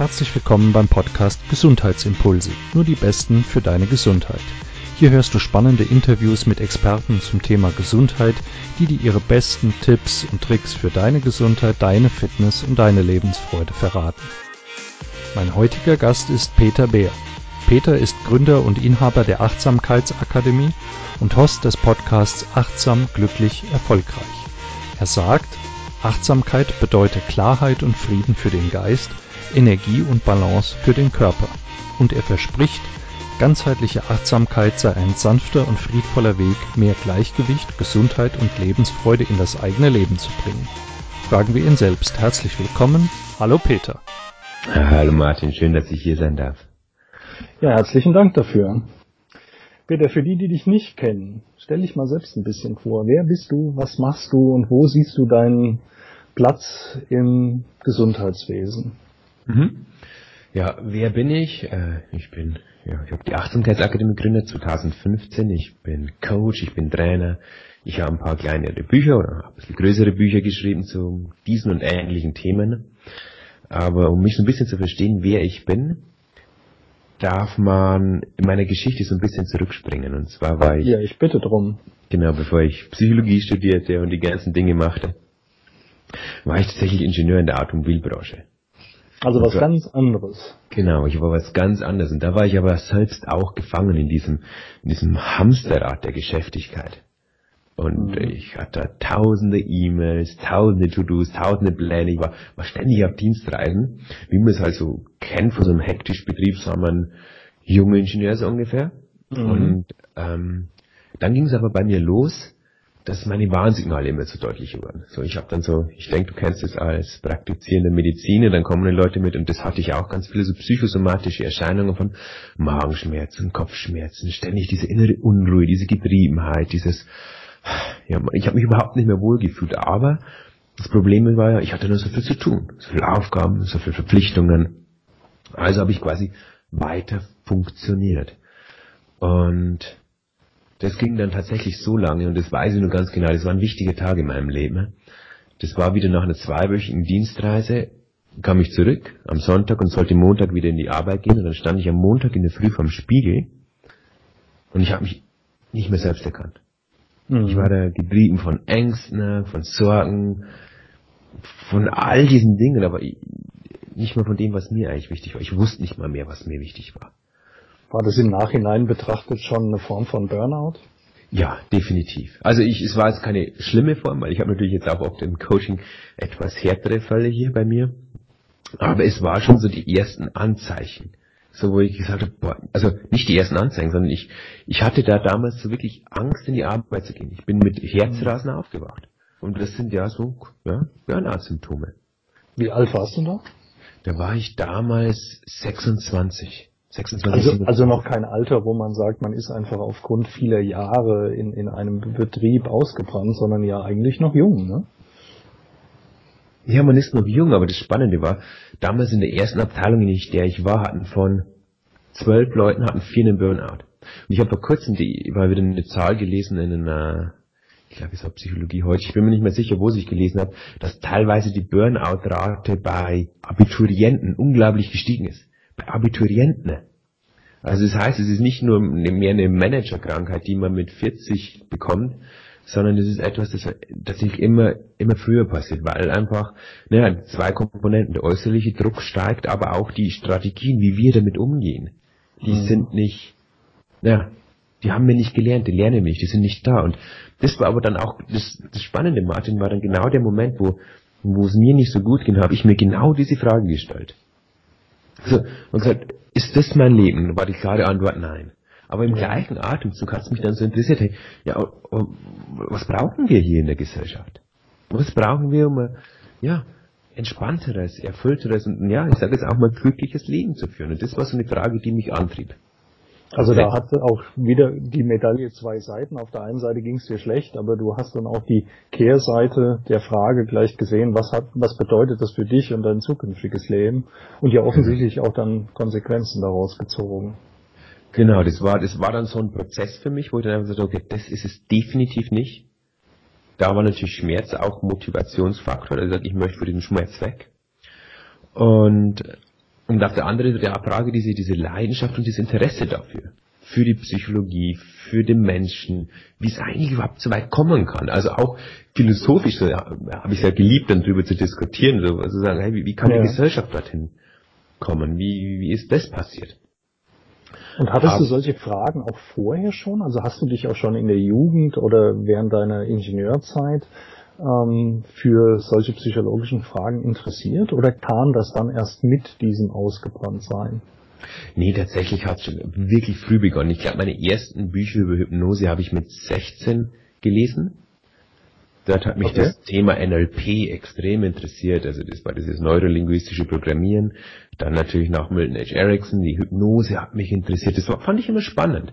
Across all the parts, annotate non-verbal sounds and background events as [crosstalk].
Herzlich willkommen beim Podcast Gesundheitsimpulse, nur die besten für deine Gesundheit. Hier hörst du spannende Interviews mit Experten zum Thema Gesundheit, die dir ihre besten Tipps und Tricks für deine Gesundheit, deine Fitness und deine Lebensfreude verraten. Mein heutiger Gast ist Peter Beer. Peter ist Gründer und Inhaber der Achtsamkeitsakademie und Host des Podcasts Achtsam, glücklich, erfolgreich. Er sagt, Achtsamkeit bedeutet Klarheit und Frieden für den Geist, Energie und Balance für den Körper. Und er verspricht, ganzheitliche Achtsamkeit sei ein sanfter und friedvoller Weg, mehr Gleichgewicht, Gesundheit und Lebensfreude in das eigene Leben zu bringen. Fragen wir ihn selbst. Herzlich willkommen. Hallo Peter. Hallo Martin, schön, dass ich hier sein darf. Ja, herzlichen Dank dafür. Peter, für die, die dich nicht kennen, stell dich mal selbst ein bisschen vor. Wer bist du, was machst du und wo siehst du deinen Platz im Gesundheitswesen? Mhm. Ja, wer bin ich? Äh, ich bin, ja, ich habe die Achtsamkeitsakademie gegründet 2015. Ich bin Coach, ich bin Trainer. Ich habe ein paar kleinere Bücher oder ein bisschen größere Bücher geschrieben zu diesen und ähnlichen Themen. Aber um mich so ein bisschen zu verstehen, wer ich bin, darf man in meiner Geschichte so ein bisschen zurückspringen. Und zwar war ich. Ja, ich bitte drum. Genau, bevor ich Psychologie studierte und die ganzen Dinge machte, war ich tatsächlich Ingenieur in der Automobilbranche. Also was ganz anderes. Genau, ich war was ganz anderes. Und da war ich aber selbst auch gefangen in diesem, in diesem Hamsterrad der Geschäftigkeit. Und mhm. ich hatte tausende E-Mails, tausende To-Dos, tausende Pläne. Ich war, war ständig auf Dienstreisen. Wie man es halt so kennt von so einem hektischen Betrieb, so haben wir einen jungen Ingenieur so ungefähr. Mhm. Und ähm, dann ging es aber bei mir los, dass meine Warnsignale immer so deutlich wurden. So, ich habe dann so, ich denke, du kennst es als praktizierende Mediziner, dann kommen die Leute mit und das hatte ich auch ganz viele so psychosomatische Erscheinungen von Magenschmerzen, Kopfschmerzen, ständig diese innere Unruhe, diese Getriebenheit, dieses, ja, ich habe mich überhaupt nicht mehr wohlgefühlt, aber das Problem war ja, ich hatte nur so viel zu tun, so viele Aufgaben, so viele Verpflichtungen. Also habe ich quasi weiter funktioniert. Und das ging dann tatsächlich so lange und das weiß ich nur ganz genau, das waren wichtige Tage in meinem Leben. Das war wieder nach einer zweiwöchigen Dienstreise, kam ich zurück am Sonntag und sollte Montag wieder in die Arbeit gehen und dann stand ich am Montag in der Früh vorm Spiegel und ich habe mich nicht mehr selbst erkannt. Mhm. Ich war da getrieben von Ängsten, von Sorgen, von all diesen Dingen, aber nicht mal von dem, was mir eigentlich wichtig war. Ich wusste nicht mal mehr, was mir wichtig war. War das im Nachhinein betrachtet schon eine Form von Burnout? Ja, definitiv. Also ich, es war jetzt keine schlimme Form, weil ich habe natürlich jetzt auch oft im Coaching etwas härtere Fälle hier bei mir. Aber es war schon so die ersten Anzeichen. So, wo ich gesagt habe, boah, also nicht die ersten Anzeichen, sondern ich, ich hatte da damals so wirklich Angst, in die Arbeit zu gehen. Ich bin mit Herzrasen aufgewacht. Und das sind ja so, ja, Burnout-Symptome. Wie alt warst du da? Da war ich damals 26. 26 also, also noch kein Alter, wo man sagt, man ist einfach aufgrund vieler Jahre in, in einem Betrieb ausgebrannt, sondern ja eigentlich noch jung, ne? Ja, man ist noch jung, aber das Spannende war, damals in der ersten Abteilung, in der ich war, hatten von zwölf Leuten hatten vier einen Burnout. Und ich habe vor kurzem die, mal wieder eine Zahl gelesen in einer, ich glaube es war Psychologie heute, ich bin mir nicht mehr sicher, wo ich gelesen habe, dass teilweise die Burnout-Rate bei Abiturienten unglaublich gestiegen ist. Abiturienten. Also das heißt, es ist nicht nur mehr eine Managerkrankheit, die man mit 40 bekommt, sondern es ist etwas, das tatsächlich immer, immer früher passiert, weil einfach, naja, zwei Komponenten, der äußerliche Druck steigt, aber auch die Strategien, wie wir damit umgehen, die mhm. sind nicht, naja, die haben wir nicht gelernt, die lernen wir nicht, die sind nicht da. Und das war aber dann auch, das, das Spannende, Martin, war dann genau der Moment, wo, wo es mir nicht so gut ging, habe ich mir genau diese Frage gestellt. So, [laughs] und gesagt, ist das mein Leben? War die klare Antwort nein. Aber im gleichen Atemzug hat es mich dann so interessiert, hey, ja, was brauchen wir hier in der Gesellschaft? Was brauchen wir, um ja, entspannteres, erfüllteres und ja, ich sage jetzt auch mal glückliches Leben zu führen? Und das war so eine Frage, die mich antrieb. Also da hat auch wieder die Medaille zwei Seiten. Auf der einen Seite ging es dir schlecht, aber du hast dann auch die Kehrseite der Frage gleich gesehen, was hat, was bedeutet das für dich und dein zukünftiges Leben? Und ja offensichtlich auch dann Konsequenzen daraus gezogen. Genau, das war, das war dann so ein Prozess für mich, wo ich dann einfach gesagt okay, das ist es definitiv nicht. Da war natürlich Schmerz auch Motivationsfaktor. Also ich möchte für diesen Schmerz weg. Und Und auf der anderen Seite der Frage diese, diese Leidenschaft und das Interesse dafür. Für die Psychologie, für den Menschen, wie es eigentlich überhaupt so weit kommen kann. Also auch philosophisch so, ja, habe ich ja geliebt, dann drüber zu diskutieren, so also sagen, hey, wie, wie kann ja. die Gesellschaft dorthin kommen? Wie, wie ist das passiert? Und hattest du solche Fragen auch vorher schon? Also hast du dich auch schon in der Jugend oder während deiner Ingenieurzeit ähm, für solche psychologischen Fragen interessiert oder kam das dann erst mit diesem Ausgebranntsein? Nee, tatsächlich hat es schon wirklich früh begonnen. Ich glaube, meine ersten Bücher über Hypnose habe ich mit 16 gelesen. Dort hat mich okay. das Thema NLP extrem interessiert. Also das war dieses neurolinguistische Programmieren. Dann natürlich nach Milton H. Erickson, die Hypnose hat mich interessiert. Das war, fand ich immer spannend.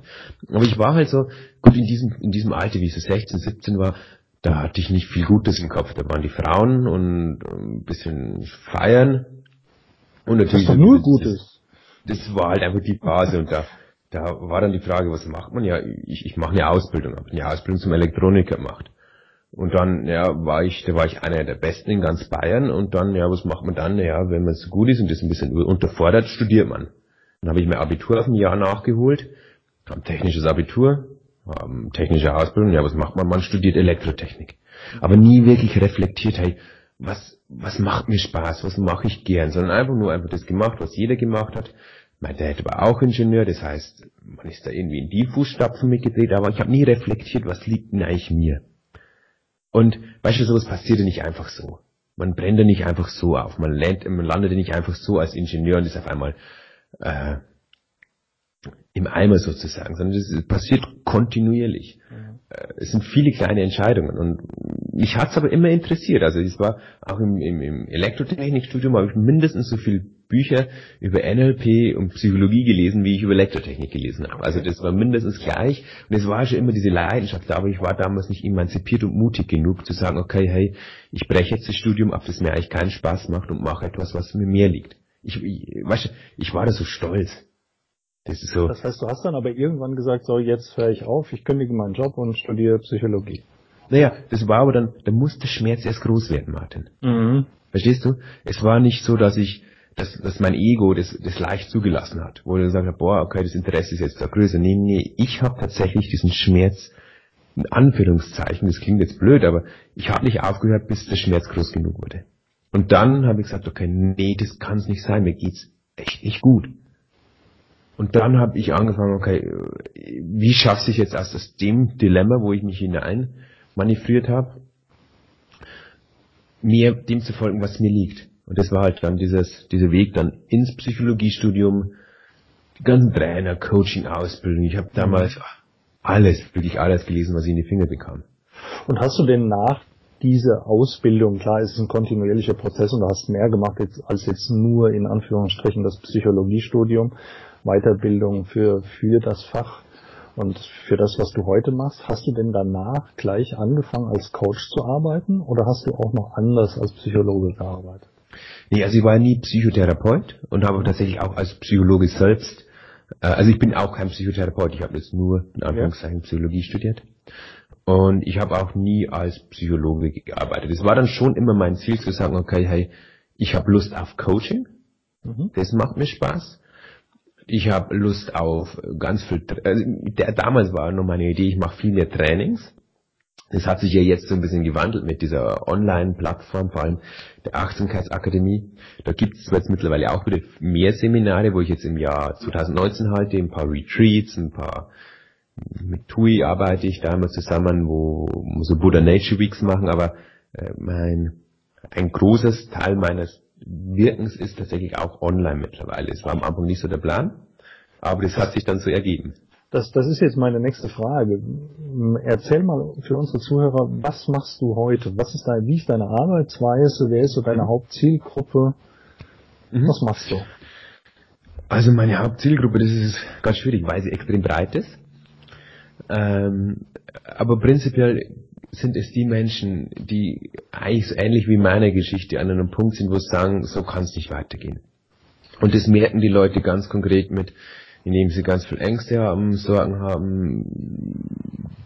Aber ich war halt so, gut, in diesem, in diesem Alter, wie ich so 16, 17 war, da hatte ich nicht viel Gutes im Kopf. Da waren die Frauen und ein bisschen feiern. Und natürlich. Das nur Gutes. Das, das war halt einfach die Phase und da, da war dann die Frage, was macht man? Ja, ich, ich mache eine Ausbildung, habe eine Ausbildung zum Elektroniker gemacht. Und dann, ja, war ich, da war ich einer der Besten in ganz Bayern und dann, ja, was macht man dann? Ja, wenn man so gut ist und das ein bisschen unterfordert, studiert man. Dann habe ich mein Abitur auf ein Jahr nachgeholt, habe technisches Abitur, ähm, technische Ausbildung, ja, was macht man? Man studiert Elektrotechnik. Aber nie wirklich reflektiert, hey, was, was macht mir Spaß, was mache ich gern, sondern einfach nur einfach das gemacht, was jeder gemacht hat. Mein Dad war auch Ingenieur, das heißt, man ist da irgendwie in die Fußstapfen mitgedreht, aber ich habe nie reflektiert, was liegt denn eigentlich mir. Und weißt du, sowas passiert ja nicht einfach so. Man brennt ja nicht einfach so auf. Man, landet, man landet ja nicht einfach so als Ingenieur und ist auf einmal äh, im Eimer sozusagen, sondern das passiert kontinuierlich. Mhm. Es sind viele kleine Entscheidungen und mich hat's aber immer interessiert. Also es war auch im, im, im Elektrotechnikstudium habe ich mindestens so viel Bücher über NLP und Psychologie gelesen, wie ich über Elektrotechnik gelesen habe. Also das war mindestens gleich und es war schon immer diese Leidenschaft da, aber ich war damals nicht emanzipiert und mutig genug zu sagen, okay, hey, ich breche jetzt das Studium ab, das mir eigentlich keinen Spaß macht und mache etwas, was mir mehr liegt. Ich, ich, weißt, ich war da so stolz. Das ist so. Das heißt, du hast dann aber irgendwann gesagt, so jetzt höre ich auf, ich kündige meinen Job und studiere Psychologie. Naja, das war aber dann, da musste Schmerz erst groß werden, Martin. Mhm. Verstehst du? Es war nicht so, dass ich, dass, dass mein Ego das, das leicht zugelassen hat, wo er gesagt hat, boah, okay, das Interesse ist jetzt da größer. Nee, nee, ich habe tatsächlich diesen Schmerz, in Anführungszeichen, das klingt jetzt blöd, aber ich habe nicht aufgehört, bis der Schmerz groß genug wurde. Und dann habe ich gesagt, okay, nee, das kann es nicht sein, mir geht's echt nicht gut. Und dann habe ich angefangen, okay, wie schaffe ich jetzt aus das dem Dilemma, wo ich mich hinein manövriert habe, mir dem zu folgen, was mir liegt. Und das war halt dann dieses, dieser Weg dann ins Psychologiestudium, die ganzen Trainer, Coaching, Ausbildung. Ich habe damals alles, wirklich alles gelesen, was ich in die Finger bekam. Und hast du denn nach dieser Ausbildung, klar, es ist ein kontinuierlicher Prozess und du hast mehr gemacht als jetzt nur in Anführungsstrichen das Psychologiestudium, Weiterbildung für, für das Fach und für das, was du heute machst. Hast du denn danach gleich angefangen als Coach zu arbeiten oder hast du auch noch anders als Psychologe gearbeitet? Nee, also ich war nie Psychotherapeut und habe tatsächlich auch als Psychologe selbst, äh, also ich bin auch kein Psychotherapeut, ich habe jetzt nur in Anführungszeichen Psychologie studiert. Und ich habe auch nie als Psychologe gearbeitet. Es war dann schon immer mein Ziel zu sagen, okay, hey, ich habe Lust auf Coaching, mhm. das macht mir Spaß ich habe Lust auf ganz viel, also der, damals war noch meine Idee, ich mache viel mehr Trainings. Das hat sich ja jetzt so ein bisschen gewandelt mit dieser Online-Plattform, vor allem der Achtsamkeitsakademie. Da gibt es jetzt mittlerweile auch wieder mehr Seminare, wo ich jetzt im Jahr 2019 halte, ein paar Retreats, ein paar mit TUI arbeite ich da immer zusammen, wo so Buddha Nature Weeks machen, aber äh, mein ein großes Teil meines Wirkens ist tatsächlich auch online mittlerweile. Es war am Anfang nicht so der Plan, aber das hat sich dann so ergeben. Das, das ist jetzt meine nächste Frage. Erzähl mal für unsere Zuhörer, was machst du heute? Was ist dein, wie ist deine Arbeitsweise? Wer ist so deine Hauptzielgruppe? Mhm. Was machst du? Also meine Hauptzielgruppe, das ist ganz schwierig, weil sie extrem breit ist. Ähm, aber prinzipiell sind es die Menschen, die eigentlich so ähnlich wie meine Geschichte an einem Punkt sind, wo sie sagen, so kann es nicht weitergehen. Und das merken die Leute ganz konkret mit, indem sie ganz viel Ängste haben, Sorgen haben,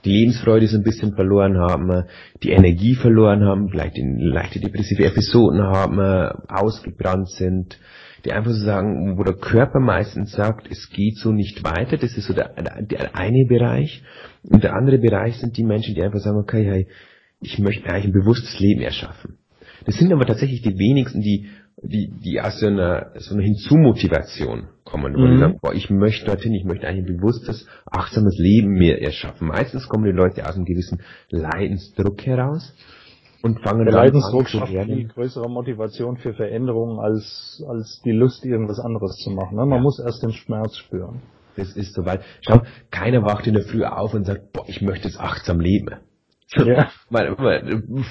die Lebensfreude so ein bisschen verloren haben, die Energie verloren haben, vielleicht in leichte depressive Episoden haben, ausgebrannt sind, die einfach so sagen, wo der Körper meistens sagt, es geht so nicht weiter. Das ist so der, der eine Bereich. Und der andere Bereich sind die Menschen, die einfach sagen, okay, hey, ich möchte eigentlich ein bewusstes Leben erschaffen. Das sind aber tatsächlich die wenigsten, die die, die aus so einer, so einer Hinzumotivation kommen, wo mhm. die sagen, boah, ich möchte dorthin, ich möchte eigentlich ein bewusstes, achtsames Leben mir erschaffen. Meistens kommen die Leute aus einem gewissen Leidensdruck heraus und fangen Der Leidensdruck schafft viel größere Motivation für Veränderungen als, als die Lust, irgendwas anderes zu machen. Ne? Man ja. muss erst den Schmerz spüren. Das ist so, weil, schau, keiner wacht in der Früh auf und sagt, boah, ich möchte jetzt achtsam leben. Ja. [laughs]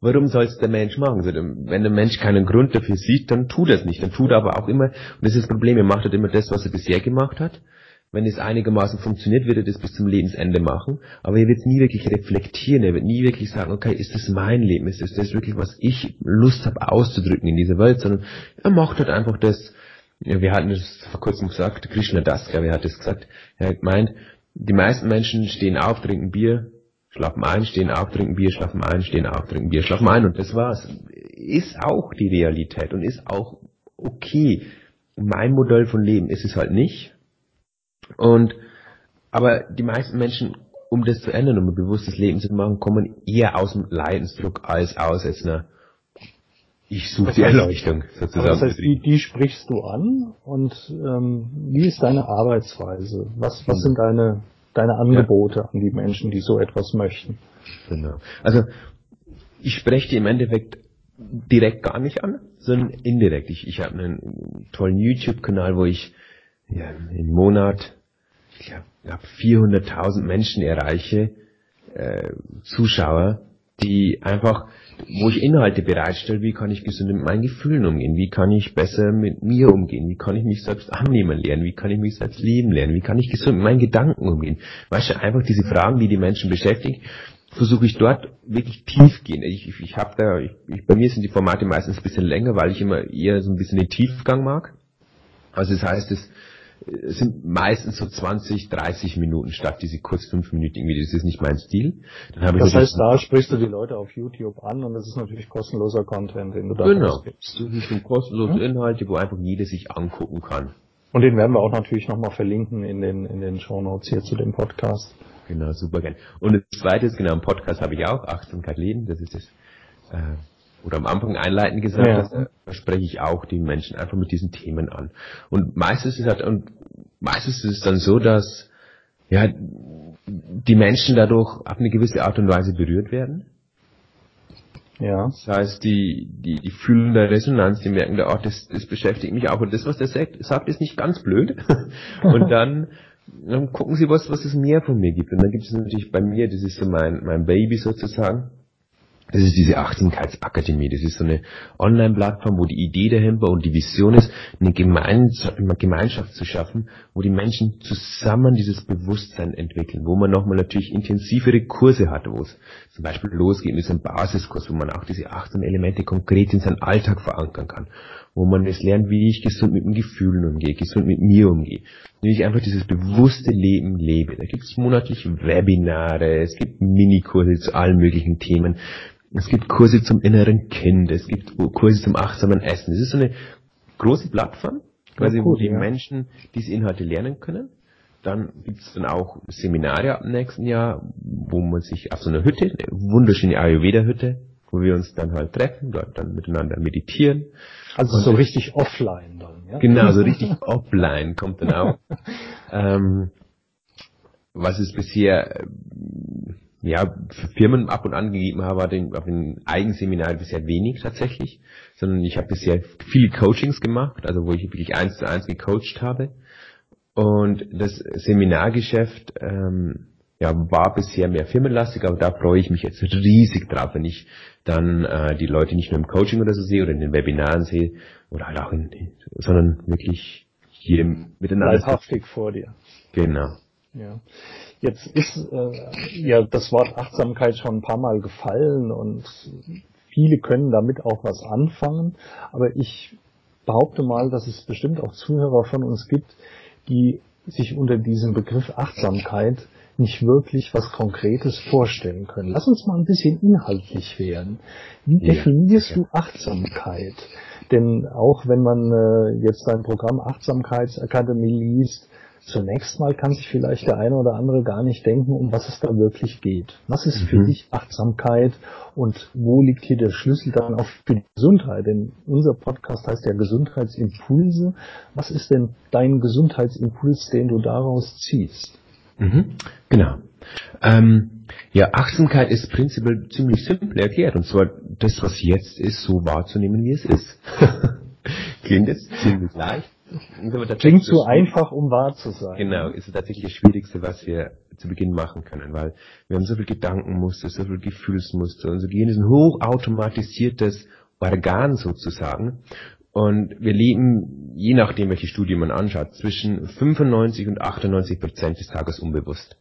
Warum soll es der Mensch machen? Wenn der Mensch keinen Grund dafür sieht, dann tut er es nicht. Dann tut er aber auch immer, und das ist das Problem, er macht halt immer das, was er bisher gemacht hat. Wenn es einigermaßen funktioniert, wird er das bis zum Lebensende machen. Aber er wird nie wirklich reflektieren. Er wird nie wirklich sagen, okay, ist das mein Leben? Ist das, das wirklich, was ich Lust habe auszudrücken in dieser Welt? Sondern er macht halt einfach das, wir hatten das vor kurzem gesagt, Krishna Das, glaube ich, hat das gesagt. Er hat gemeint, die meisten Menschen stehen auf, trinken Bier, schlafen ein, stehen auf, trinken Bier, schlafen ein, stehen auf, trinken Bier, schlafen ein und das war's. Ist auch die Realität und ist auch okay. Mein Modell von Leben ist es halt nicht. Und, aber die meisten Menschen, um das zu ändern, um ein bewusstes Leben zu machen, kommen eher aus dem Leidensdruck als aus jetzt einer ich suche die Erleuchtung sozusagen. Das heißt, die, die sprichst du an und ähm, wie ist deine Arbeitsweise? Was, was sind deine deine Angebote ja. an die Menschen, die so etwas möchten. Genau. Also ich spreche die im Endeffekt direkt gar nicht an, sondern indirekt. Ich, ich habe einen tollen YouTube-Kanal, wo ich ja, im Monat ich glaube 400.000 Menschen erreiche, äh, Zuschauer, die einfach, wo ich Inhalte bereitstelle, wie kann ich gesund mit meinen Gefühlen umgehen, wie kann ich besser mit mir umgehen, wie kann ich mich selbst annehmen lernen, wie kann ich mich selbst lieben lernen, wie kann ich gesund mit meinen Gedanken umgehen. Weißt du, einfach diese Fragen, die die Menschen beschäftigen, versuche ich dort wirklich tief gehen. Ich, ich, ich habe da, ich, ich, bei mir sind die Formate meistens ein bisschen länger, weil ich immer eher so ein bisschen den Tiefgang mag. Also das heißt, es sind meistens so 20, 30 Minuten statt diese kurz fünf Minuten irgendwie. Das ist nicht mein Stil. Dann das heißt, da sprichst du die Leute auf YouTube an und das ist natürlich kostenloser Content, den du da genau. gibst. Das sind kostenlose mhm. Inhalte, wo einfach jeder sich angucken kann. Und den werden wir auch natürlich nochmal verlinken in den, in den Show Notes hier zu dem Podcast. Genau, super gern. Und das zweite ist, genau, im Podcast habe ich auch Achtsamkeit leben. Das ist das, äh, oder am Anfang einleitend gesagt, ja. da spreche ich auch die Menschen einfach mit diesen Themen an. Und meistens ist es halt, und meistens ist es dann so, dass ja, die Menschen dadurch auf eine gewisse Art und Weise berührt werden. Ja. Das heißt, die, die, die fühlen da Resonanz, die merken da, oh, das, das beschäftigt mich auch. Und das, was der sagt, sagt ist nicht ganz blöd. [laughs] und dann, dann gucken sie, was, was es mehr von mir gibt. Und dann gibt es natürlich bei mir, das ist so mein, mein Baby sozusagen das ist diese Achtsamkeitsakademie. Das ist so eine Online-Plattform, wo die Idee dahinter und die Vision ist, eine Gemeinschaft zu schaffen, wo die Menschen zusammen dieses Bewusstsein entwickeln, wo man nochmal natürlich intensivere Kurse hat, wo es zum Beispiel losgeht mit so einem Basiskurs, wo man auch diese achtsamen Elemente konkret in seinen Alltag verankern kann, wo man es lernt, wie ich gesund mit den Gefühlen umgehe, gesund mit mir umgehe, wie ich einfach dieses bewusste Leben lebe. Da gibt es monatlich Webinare, es gibt Minikurse zu allen möglichen Themen, es gibt Kurse zum inneren Kind, es gibt Kurse zum achtsamen Essen. Es ist so eine große Plattform, quasi, ja, cool, wo die ja. Menschen diese Inhalte lernen können. Dann gibt es dann auch Seminare ab dem nächsten Jahr, wo man sich auf so einer Hütte, eine wunderschöne Ayurveda-Hütte, wo wir uns dann halt treffen, dort dann miteinander meditieren. Also so richtig offline dann, ja? Genau, so richtig [laughs] offline kommt dann auch. [laughs] ähm, was es bisher ja, Firmen ab und an gegeben habe, den, auf den Eigenseminaren bisher wenig tatsächlich, sondern ich habe bisher viele Coachings gemacht, also wo ich wirklich eins zu eins gecoacht habe. Und das Seminargeschäft ähm, ja, war bisher mehr firmenlastig, aber da freue ich mich jetzt riesig drauf, wenn ich dann äh, die Leute nicht nur im Coaching oder so sehe oder in den Webinaren sehe, oder halt auch in, sondern wirklich hier miteinander. Leibhaftig vor dir. Genau. Ja. Jetzt ist äh, ja das Wort Achtsamkeit schon ein paar Mal gefallen und viele können damit auch was anfangen, aber ich behaupte mal, dass es bestimmt auch Zuhörer von uns gibt, die sich unter diesem Begriff Achtsamkeit nicht wirklich was Konkretes vorstellen können. Lass uns mal ein bisschen inhaltlich werden. Wie definierst ja, du Achtsamkeit? Denn auch wenn man äh, jetzt ein Programm Achtsamkeitsakademie liest, zunächst mal kann sich vielleicht der eine oder andere gar nicht denken, um was es da wirklich geht. Was ist für mhm. dich Achtsamkeit und wo liegt hier der Schlüssel dann auch für die Gesundheit? Denn unser Podcast heißt ja Gesundheitsimpulse. Was ist denn dein Gesundheitsimpuls, den du daraus ziehst? Mhm. Genau. Ähm, ja, Achtsamkeit ist prinzipiell ziemlich simpel erklärt. Und zwar das, was jetzt ist, so wahrzunehmen, wie es ist. [laughs] Klingt jetzt ziemlich leicht. Klingt zu einfach, um wahr zu sein. Genau, ist tatsächlich das Schwierigste, was wir zu Beginn machen können, weil wir haben so viel Gedankenmuster, so viel Gefühlsmuster, unser Gehirn ist ein hochautomatisiertes Organ sozusagen. Und wir leben, je nachdem, welche Studie man anschaut, zwischen 95 und 98 Prozent des Tages unbewusst.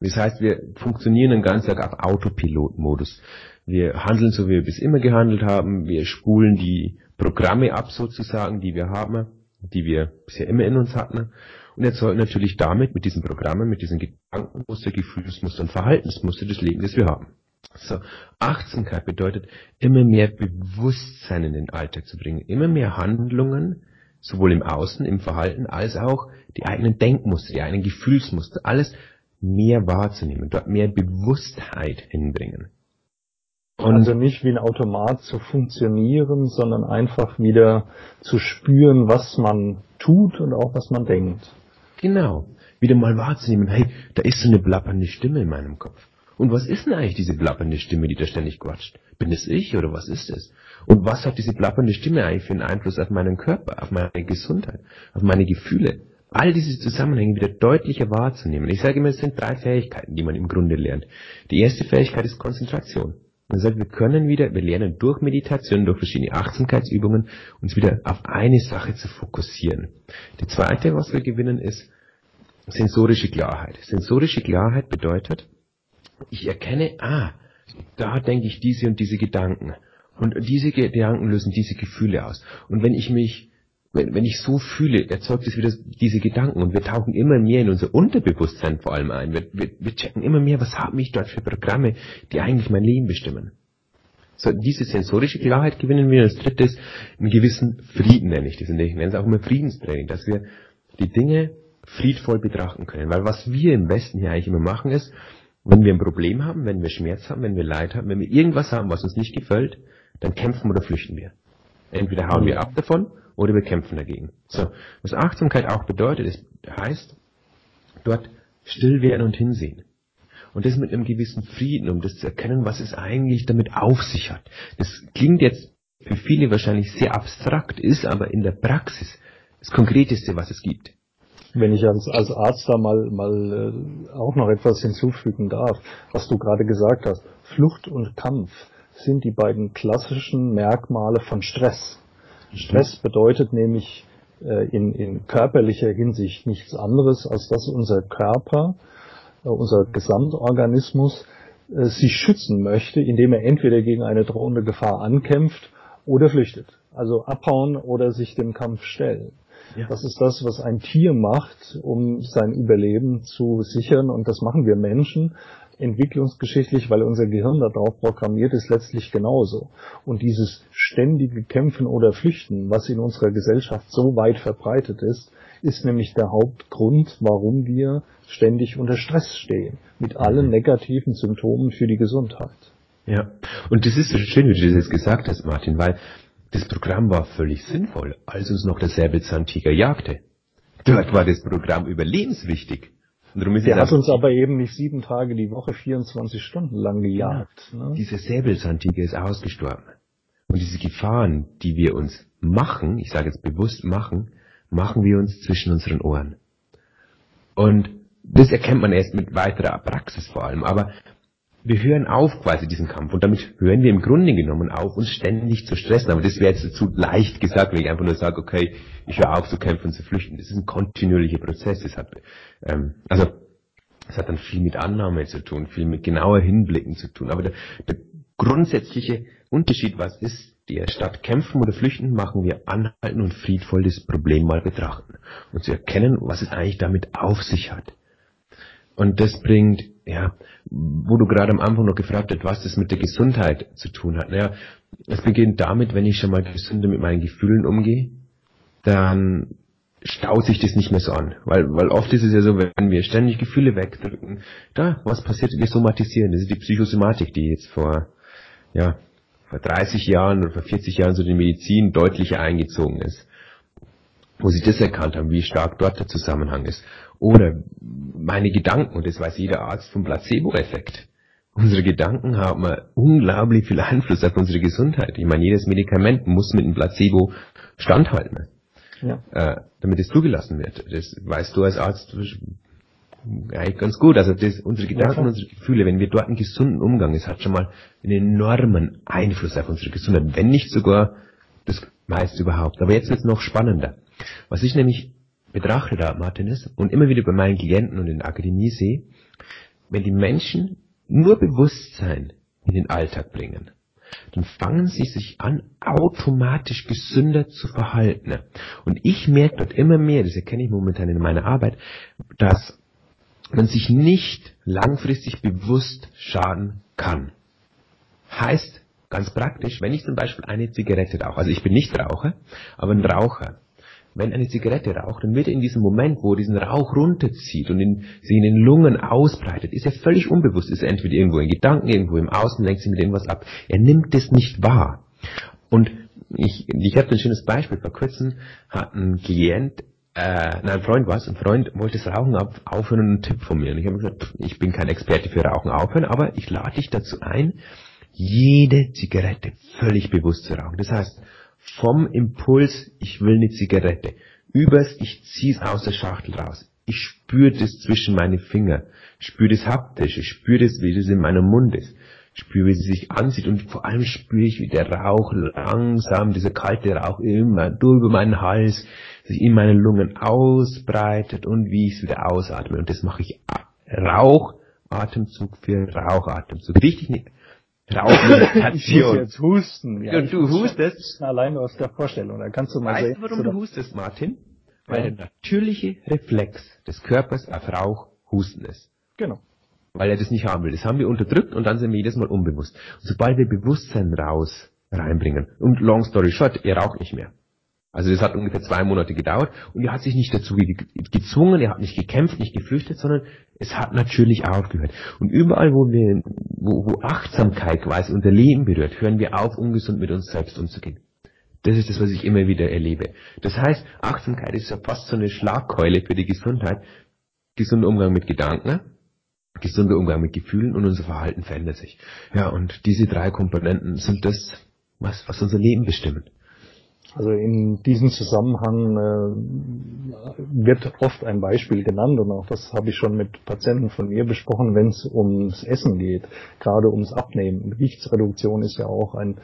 Das heißt, wir funktionieren den ganzen Tag auf Autopilot-Modus. Wir handeln so, wie wir bis immer gehandelt haben. Wir spulen die Programme ab sozusagen, die wir haben die wir bisher immer in uns hatten und erzeugen natürlich damit mit diesen Programmen, mit diesen Gedankenmuster, Gefühlsmuster und Verhaltensmuster des Lebens, das wir haben. So, Achtsamkeit bedeutet, immer mehr Bewusstsein in den Alltag zu bringen, immer mehr Handlungen, sowohl im Außen, im Verhalten, als auch die eigenen Denkmuster, die eigenen Gefühlsmuster, alles mehr wahrzunehmen, dort mehr Bewusstheit hinbringen. Und also nicht wie ein Automat zu funktionieren, sondern einfach wieder zu spüren, was man tut und auch was man denkt. Genau. Wieder mal wahrzunehmen, hey, da ist so eine blappernde Stimme in meinem Kopf. Und was ist denn eigentlich diese blappernde Stimme, die da ständig quatscht? Bin es ich oder was ist es? Und was hat diese blappernde Stimme eigentlich für einen Einfluss auf meinen Körper, auf meine Gesundheit, auf meine Gefühle? All diese Zusammenhänge wieder deutlicher wahrzunehmen. Ich sage immer, es sind drei Fähigkeiten, die man im Grunde lernt. Die erste Fähigkeit ist Konzentration. Man sagt, wir können wieder, wir lernen durch Meditation, durch verschiedene Achtsamkeitsübungen, uns wieder auf eine Sache zu fokussieren. Die zweite, was wir gewinnen, ist sensorische Klarheit. Sensorische Klarheit bedeutet, ich erkenne, ah, da denke ich diese und diese Gedanken. Und diese Gedanken lösen diese Gefühle aus. Und wenn ich mich wenn, wenn ich so fühle, erzeugt es wieder diese Gedanken und wir tauchen immer mehr in unser Unterbewusstsein vor allem ein. Wir, wir, wir checken immer mehr, was haben ich dort für Programme, die eigentlich mein Leben bestimmen. So, diese sensorische Klarheit gewinnen wir. Als drittes einen gewissen Frieden nenne ich das. Ich nenne es auch immer Friedenstraining, dass wir die Dinge friedvoll betrachten können. Weil was wir im Westen hier eigentlich immer machen ist, wenn wir ein Problem haben, wenn wir Schmerz haben, wenn wir Leid haben, wenn wir irgendwas haben, was uns nicht gefällt, dann kämpfen oder flüchten wir. Entweder hauen wir ab davon oder wir kämpfen dagegen. So, was Achtsamkeit auch bedeutet, ist, heißt, dort still werden und hinsehen. Und das mit einem gewissen Frieden, um das zu erkennen, was es eigentlich damit auf sich hat. Das klingt jetzt für viele wahrscheinlich sehr abstrakt, ist aber in der Praxis das Konkreteste, was es gibt. Wenn ich als, als Arzt da mal, mal äh, auch noch etwas hinzufügen darf, was du gerade gesagt hast. Flucht und Kampf sind die beiden klassischen Merkmale von Stress. Stress bedeutet nämlich äh, in, in körperlicher Hinsicht nichts anderes, als dass unser Körper, äh, unser Gesamtorganismus äh, sich schützen möchte, indem er entweder gegen eine drohende Gefahr ankämpft oder flüchtet. Also abhauen oder sich dem Kampf stellen. Ja. Das ist das, was ein Tier macht, um sein Überleben zu sichern. Und das machen wir Menschen entwicklungsgeschichtlich, weil unser Gehirn darauf programmiert ist, letztlich genauso. Und dieses ständige Kämpfen oder Flüchten, was in unserer Gesellschaft so weit verbreitet ist, ist nämlich der Hauptgrund, warum wir ständig unter Stress stehen, mit allen negativen Symptomen für die Gesundheit. Ja, und das ist so schön, wie du das jetzt gesagt hast, Martin, weil das Programm war völlig sinnvoll, als uns noch der Säbelzahntiger jagte. Dort war das Programm überlebenswichtig. Der hat uns aber eben nicht sieben Tage die Woche 24 Stunden lang gejagt. Ja, ne? Diese Säbelzahntiger ist ausgestorben. Und diese Gefahren, die wir uns machen, ich sage jetzt bewusst machen, machen wir uns zwischen unseren Ohren. Und das erkennt man erst mit weiterer Praxis vor allem. Aber wir hören auf quasi diesen Kampf und damit hören wir im Grunde genommen auf, uns ständig zu stressen. Aber das wäre jetzt zu leicht gesagt, wenn ich einfach nur sage, okay, ich höre auf zu kämpfen und zu flüchten. Das ist ein kontinuierlicher Prozess. Das hat, ähm, also, es hat dann viel mit Annahme zu tun, viel mit genauer Hinblicken zu tun. Aber der, der grundsätzliche Unterschied, was ist, der statt kämpfen oder flüchten, machen wir anhalten und friedvoll das Problem mal betrachten und zu erkennen, was es eigentlich damit auf sich hat. Und das bringt, ja, wo du gerade am Anfang noch gefragt hast, was das mit der Gesundheit zu tun hat. Naja, es beginnt damit, wenn ich schon mal gesünder mit meinen Gefühlen umgehe, dann staut sich das nicht mehr so an. Weil, weil oft ist es ja so, wenn wir ständig Gefühle wegdrücken, da, was passiert? Wir somatisieren. Das ist die Psychosomatik, die jetzt vor, ja, vor 30 Jahren oder vor 40 Jahren so in die Medizin deutlicher eingezogen ist. Wo sie das erkannt haben, wie stark dort der Zusammenhang ist. Oder meine Gedanken, und das weiß jeder Arzt vom Placebo-Effekt. Unsere Gedanken haben unglaublich viel Einfluss auf unsere Gesundheit. Ich meine, jedes Medikament muss mit einem Placebo standhalten ja. äh, damit es zugelassen wird. Das weißt du als Arzt eigentlich ganz gut. Also das, unsere Gedanken, ja, unsere Gefühle, wenn wir dort einen gesunden Umgang, es hat schon mal einen enormen Einfluss auf unsere Gesundheit, wenn nicht sogar das meiste überhaupt. Aber jetzt wird es noch spannender. Was ich nämlich betrachte da, Martin, ist, und immer wieder bei meinen Klienten und in der Akademie sehe, wenn die Menschen nur Bewusstsein in den Alltag bringen, dann fangen sie sich an, automatisch gesünder zu verhalten. Und ich merke dort immer mehr, das erkenne ich momentan in meiner Arbeit, dass man sich nicht langfristig bewusst schaden kann. Heißt, ganz praktisch, wenn ich zum Beispiel eine Zigarette rauche, also ich bin nicht Raucher, aber ein Raucher, wenn eine Zigarette raucht, dann wird er in diesem Moment, wo er diesen Rauch runterzieht und in, sich in den Lungen ausbreitet, ist er völlig unbewusst, ist er entweder irgendwo in Gedanken, irgendwo im Außen, lenkt sich mit irgendwas ab. Er nimmt es nicht wahr. Und ich, ich habe ein schönes Beispiel. Vor kurzem hat ein Klient, äh, nein, ein Freund was, ein Freund wollte das Rauchen auf, aufhören und einen Tipp von mir. Und ich habe gesagt, ich bin kein Experte für Rauchen aufhören, aber ich lade dich dazu ein, jede Zigarette völlig bewusst zu rauchen. Das heißt, vom Impuls, ich will eine Zigarette, übers, ich zieh's aus der Schachtel raus. Ich spüre das zwischen meine Finger, spüre das haptisch, ich spüre das, wie das in meinem Mund ist, spüre, wie sie sich ansieht und vor allem spüre ich, wie der Rauch langsam, dieser kalte Rauch immer durch meinen Hals, sich in meinen Lungen ausbreitet und wie ich es wieder ausatme. Und das mache ich Rauchatemzug für Rauchatemzug. Wichtig [laughs] ich jetzt husten. Ja, du hustest. Allein aus der Vorstellung. Da kannst du mal weißt sehen. Weißt du, warum du hustest, Martin? Weil ja. der natürliche Reflex des Körpers auf Rauch Husten ist. Genau. Weil er das nicht haben will. Das haben wir unterdrückt und dann sind wir jedes Mal unbewusst. Und sobald wir Bewusstsein raus reinbringen, und long story short, er raucht nicht mehr. Also das hat ungefähr zwei Monate gedauert und er hat sich nicht dazu gezwungen, er hat nicht gekämpft, nicht gefürchtet, sondern es hat natürlich aufgehört. Und überall, wo wir, wo, wo Achtsamkeit quasi unser Leben berührt, hören wir auf, ungesund mit uns selbst umzugehen. Das ist das, was ich immer wieder erlebe. Das heißt, Achtsamkeit ist ja fast so eine Schlagkeule für die Gesundheit. Gesunder Umgang mit Gedanken, gesunder Umgang mit Gefühlen und unser Verhalten verändert sich. Ja, und diese drei Komponenten sind das, was, was unser Leben bestimmen. Also in diesem Zusammenhang äh, wird oft ein Beispiel genannt und auch das habe ich schon mit Patienten von mir besprochen, wenn es ums Essen geht, gerade ums Abnehmen. Gewichtsreduktion ist ja auch ein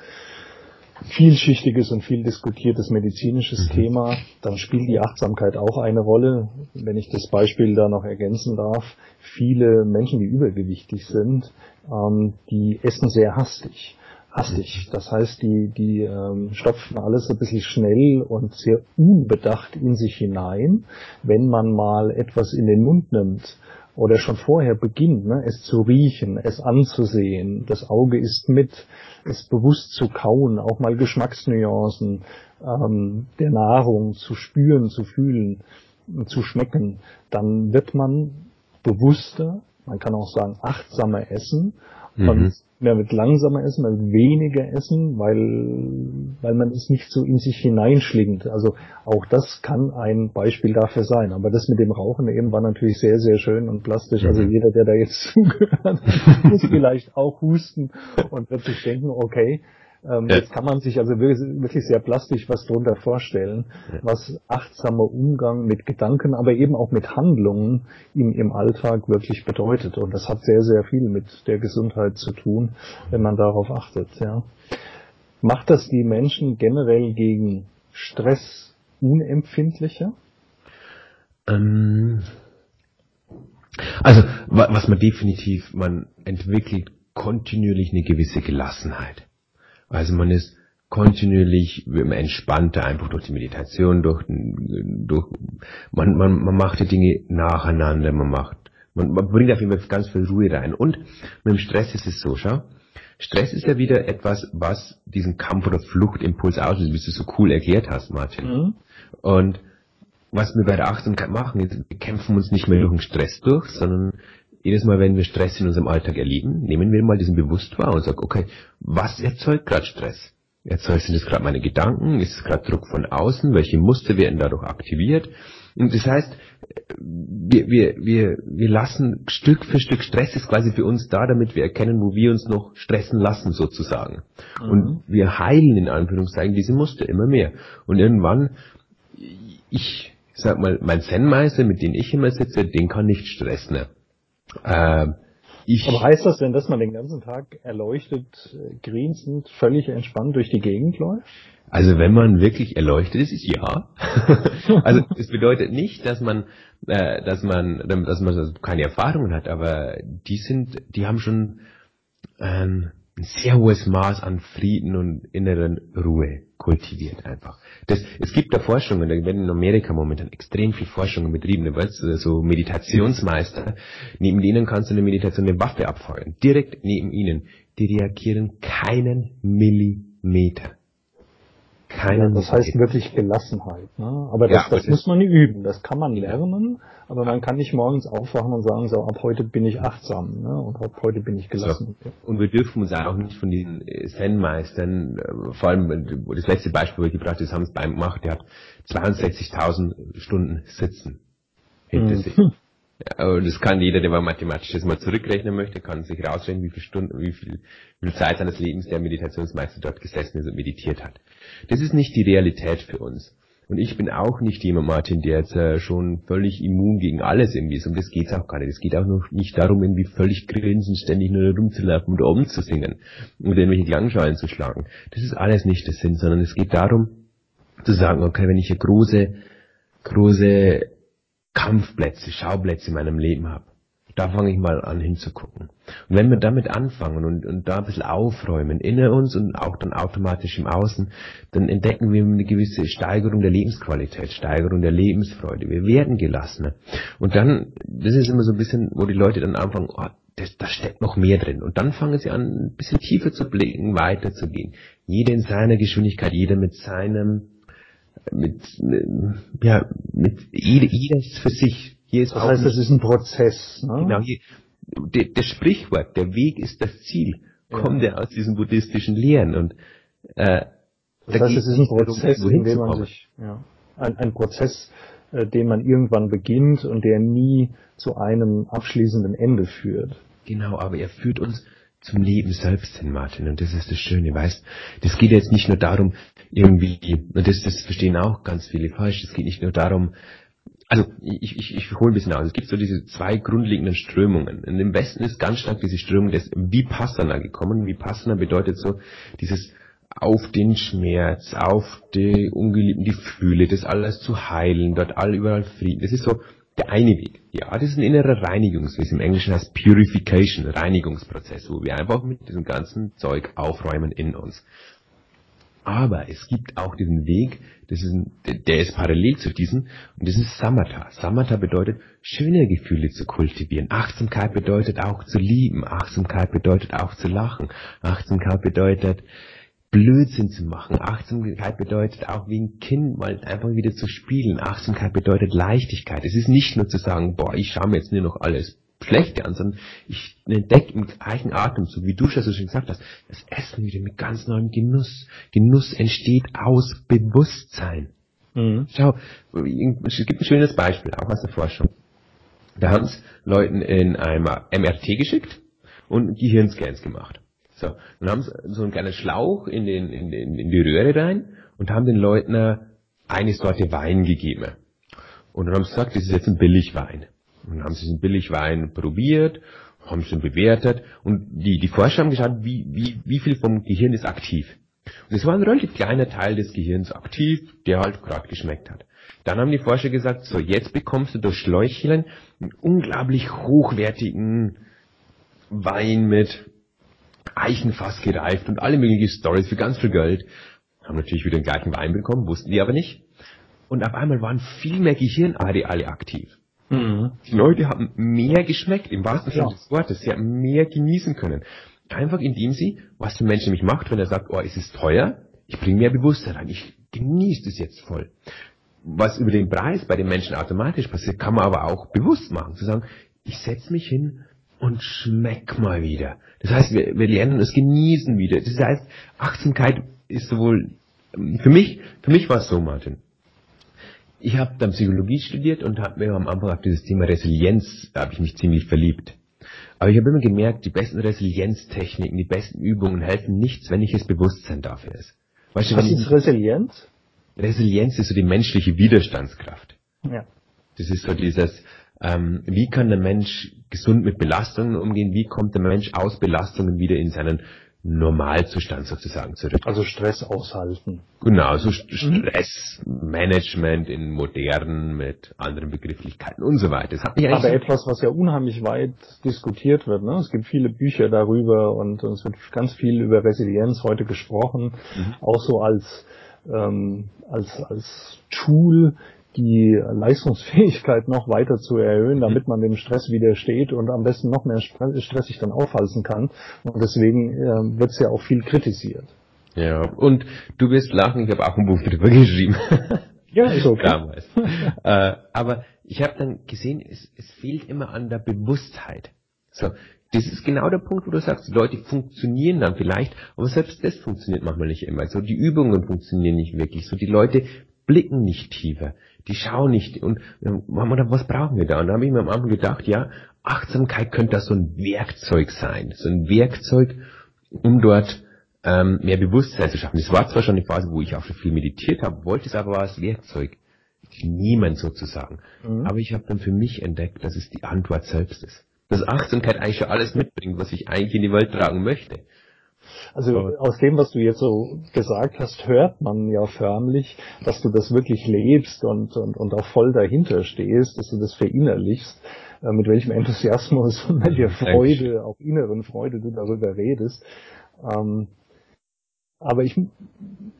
vielschichtiges und viel diskutiertes medizinisches mhm. Thema. Dann spielt die Achtsamkeit auch eine Rolle. Wenn ich das Beispiel da noch ergänzen darf, viele Menschen, die übergewichtig sind, ähm, die essen sehr hastig hastig. Das heißt, die, die ähm, stopfen alles ein bisschen schnell und sehr unbedacht in sich hinein. Wenn man mal etwas in den Mund nimmt oder schon vorher beginnt, ne, es zu riechen, es anzusehen, das Auge ist mit, es bewusst zu kauen, auch mal Geschmacksnuancen ähm, der Nahrung zu spüren, zu fühlen, zu schmecken, dann wird man bewusster, man kann auch sagen achtsamer essen man mhm. Mehr mit langsamer essen, man wird weniger essen, weil, weil man es nicht so in sich hineinschlingt. Also auch das kann ein Beispiel dafür sein. Aber das mit dem Rauchen eben war natürlich sehr, sehr schön und plastisch. Also mhm. jeder, der da jetzt [laughs] zugehört muss vielleicht auch husten und wird sich denken, okay, ähm, ja. Jetzt kann man sich also wirklich sehr plastisch was darunter vorstellen, ja. was achtsamer Umgang mit Gedanken, aber eben auch mit Handlungen im, im Alltag wirklich bedeutet. Und das hat sehr, sehr viel mit der Gesundheit zu tun, wenn man darauf achtet. Ja. Macht das die Menschen generell gegen Stress unempfindlicher? Ähm, also was man definitiv, man entwickelt kontinuierlich eine gewisse Gelassenheit. Also man ist kontinuierlich entspannter, einfach durch die Meditation, durch, durch man, man, man macht die Dinge nacheinander, man macht, man, man bringt auf jeden Fall ganz viel Ruhe rein. Und mit dem Stress ist es so, schau, Stress ist ja wieder etwas, was diesen Kampf- oder Fluchtimpuls auslöst, wie du so cool erklärt hast, Martin. Mhm. Und was wir bei der Achtsamkeit machen, ist, wir kämpfen uns nicht mehr durch den Stress durch, sondern jedes Mal, wenn wir Stress in unserem Alltag erleben, nehmen wir mal diesen bewusst wahr und sagen, okay, was erzeugt gerade Stress? Erzeugt sind es gerade meine Gedanken? Ist es gerade Druck von außen? Welche Muster werden dadurch aktiviert? Und das heißt, wir, wir, wir, wir lassen Stück für Stück Stress ist quasi für uns da, damit wir erkennen, wo wir uns noch stressen lassen sozusagen. Mhm. Und wir heilen in Anführungszeichen diese Muster immer mehr. Und irgendwann, ich sag mal, mein Zen-Meister, mit dem ich immer sitze, den kann nicht stressen. Äh, ich Aber heißt das denn, dass man den ganzen Tag erleuchtet, äh, grinsend, völlig entspannt durch die Gegend läuft? Also wenn man wirklich erleuchtet ist, ist ja. [laughs] also es bedeutet nicht, dass man, äh, dass man, dass man keine Erfahrungen hat, aber die sind, die haben schon ähm, ein sehr hohes Maß an Frieden und inneren Ruhe kultiviert einfach. Das, es gibt da Forschungen, da werden in Amerika momentan extrem viel Forschungen betrieben, weißt du, so Meditationsmeister, neben denen kannst du eine Meditation eine Waffe abfeuern, direkt neben ihnen. Die reagieren keinen Millimeter. Keinen ja, das heißt wirklich Gelassenheit. Ne? Aber das, ja, das muss man üben, das kann man lernen, aber man kann nicht morgens aufwachen und sagen, so ab heute bin ich achtsam ne? und ab heute bin ich gelassen. So. Und wir dürfen uns auch nicht von diesen äh, Zen-Meistern, äh, vor allem äh, das letzte Beispiel, wo ich gebracht habe, das haben es beim gemacht, der hat 62.000 Stunden Sitzen hinter mhm. sich. Ja, das kann jeder, der mal mathematisch das mal zurückrechnen möchte, kann sich rausrechnen, wie viel Stunden, wie viel, wie viel Zeit seines Lebens der Meditationsmeister dort gesessen ist und meditiert hat. Das ist nicht die Realität für uns. Und ich bin auch nicht jemand, Martin, der jetzt äh, schon völlig immun gegen alles irgendwie ist. Um das geht's auch gar nicht. Es geht auch noch nicht darum, irgendwie völlig grinsend ständig nur rumzulaufen oder umzusingen oder irgendwelche Klangschalen zu schlagen. Das ist alles nicht der Sinn, sondern es geht darum, zu sagen, okay, wenn ich hier große, große Kampfplätze, Schauplätze in meinem Leben habe. Da fange ich mal an hinzugucken. Und wenn wir damit anfangen und, und da ein bisschen aufräumen, in uns und auch dann automatisch im Außen, dann entdecken wir eine gewisse Steigerung der Lebensqualität, Steigerung der Lebensfreude. Wir werden gelassener. Und dann, das ist immer so ein bisschen, wo die Leute dann anfangen, oh, das, da steckt noch mehr drin. Und dann fangen sie an, ein bisschen tiefer zu blicken, weiterzugehen. Jeder in seiner Geschwindigkeit, jeder mit seinem mit, ja, mit jeder, jeder für sich. Das heißt, das ist ein Prozess. Ne? Genau, hier, der, der Sprichwort, der Weg ist das Ziel, ja. kommt ja aus diesen buddhistischen Lehren und äh, das heißt, es ist ein Prozess, in dem man sich, ja, ein, ein Prozess, äh, den man irgendwann beginnt und der nie zu einem abschließenden Ende führt. Genau, aber er führt uns zum Leben selbst hin, Martin. Und das ist das Schöne, weißt, das geht jetzt nicht nur darum, irgendwie, und das, das verstehen auch ganz viele falsch, es geht nicht nur darum, also ich, ich, ich hole ein bisschen aus. Es gibt so diese zwei grundlegenden Strömungen. In dem Westen ist ganz stark diese Strömung des Vipassana gekommen. Vipassana bedeutet so dieses auf den Schmerz, auf die ungeliebten Gefühle, das alles zu heilen, dort all überall Frieden. Das ist so der eine Weg. Ja, das ist ein innerer Reinigungsweg. Im Englischen heißt Purification, Reinigungsprozess, wo wir einfach mit diesem ganzen Zeug aufräumen in uns. Aber es gibt auch diesen Weg, das ist ein, der ist parallel zu diesem, und das ist Samatha. Samatha bedeutet, schöne Gefühle zu kultivieren. Achtsamkeit bedeutet auch zu lieben. Achtsamkeit bedeutet auch zu lachen. Achtsamkeit bedeutet, Blödsinn zu machen. Achtsamkeit bedeutet auch wie ein Kind mal einfach wieder zu spielen. Achtsamkeit bedeutet Leichtigkeit. Es ist nicht nur zu sagen, boah, ich schaue mir jetzt nur noch alles Schlechte an, sondern ich entdecke im gleichen Atem, so wie du schon so schön gesagt hast, das Essen wieder mit ganz neuem Genuss. Genuss entsteht aus Bewusstsein. Mhm. Schau, es gibt ein schönes Beispiel, auch aus der Forschung. Da haben es Leuten in einem MRT geschickt und Gehirnscans gemacht. So, dann haben sie so einen kleinen Schlauch in, den, in, den, in die Röhre rein und haben den Leuten eine Sorte Wein gegeben. Und dann haben sie gesagt, das ist jetzt ein Billigwein. Und haben sie diesen Billigwein probiert, haben sie ihn bewertet und die, die Forscher haben geschaut, wie, wie, wie viel vom Gehirn ist aktiv. Und es war ein relativ kleiner Teil des Gehirns aktiv, der halt gerade geschmeckt hat. Dann haben die Forscher gesagt, so jetzt bekommst du durch Schläucheln einen unglaublich hochwertigen Wein mit Eichenfass gereift und alle möglichen Stories für ganz viel Geld. Haben natürlich wieder den gleichen Wein bekommen, wussten die aber nicht. Und auf einmal waren viel mehr Gehirnareale aktiv. Mhm. Die Leute haben mehr geschmeckt, im wahrsten Sinne ja. des Wortes. Sie haben mehr genießen können. Einfach indem sie, was der Mensch nämlich macht, wenn er sagt, oh, es ist teuer, ich bringe mehr Bewusstsein rein, ich genieße das jetzt voll. Was über den Preis bei den Menschen automatisch passiert, kann man aber auch bewusst machen, zu sagen, ich setze mich hin und schmeck mal wieder. Das heißt, wir, wir lernen es genießen wieder. Das heißt, Achtsamkeit ist sowohl für mich, für mich war es so, Martin. Ich habe dann Psychologie studiert und habe mir am Anfang auf dieses Thema Resilienz, da habe ich mich ziemlich verliebt. Aber ich habe immer gemerkt, die besten Resilienztechniken, die besten Übungen helfen nichts, wenn nicht das Bewusstsein dafür ist. Weißt du, Was ist Resilienz? Resilienz ist so die menschliche Widerstandskraft. Ja. Das ist so dieses, ähm, wie kann der Mensch gesund mit Belastungen umgehen, wie kommt der Mensch aus Belastungen wieder in seinen Normalzustand sozusagen zurück. Also Stress aushalten. Genau, so Stressmanagement in modernen mit anderen Begrifflichkeiten und so weiter. Das hat mich Aber etwas, was ja unheimlich weit diskutiert wird. Ne? Es gibt viele Bücher darüber und es wird ganz viel über Resilienz heute gesprochen, mhm. auch so als ähm, als als Tool die Leistungsfähigkeit noch weiter zu erhöhen, damit man dem Stress widersteht und am besten noch mehr Stress sich dann aufhalten kann. Und deswegen äh, wird es ja auch viel kritisiert. Ja, und du wirst lachen, ich habe auch ein Buch darüber geschrieben. Ja, ist okay. Damals. äh, aber ich habe dann gesehen, es, es fehlt immer an der Bewusstheit. So, das ist genau der Punkt, wo du sagst, die Leute funktionieren dann vielleicht, aber selbst das funktioniert manchmal nicht immer. So, die Übungen funktionieren nicht wirklich. So, die Leute blicken nicht tiefer die schauen nicht und was brauchen wir da? Und da habe ich mir am Anfang gedacht, ja, Achtsamkeit könnte das so ein Werkzeug sein, so ein Werkzeug, um dort ähm, mehr Bewusstsein zu schaffen. Das war zwar schon eine Phase, wo ich auch schon viel meditiert habe, wollte es aber als Werkzeug niemand sozusagen. Mhm. Aber ich habe dann für mich entdeckt, dass es die Antwort selbst ist. Dass Achtsamkeit eigentlich schon alles mitbringt, was ich eigentlich in die Welt tragen möchte. Also aus dem, was du jetzt so gesagt hast, hört man ja förmlich, dass du das wirklich lebst und, und, und auch voll dahinter stehst, dass du das verinnerlichst, äh, mit welchem Enthusiasmus und welcher [laughs] Freude, auch inneren Freude du darüber redest. Ähm, aber ich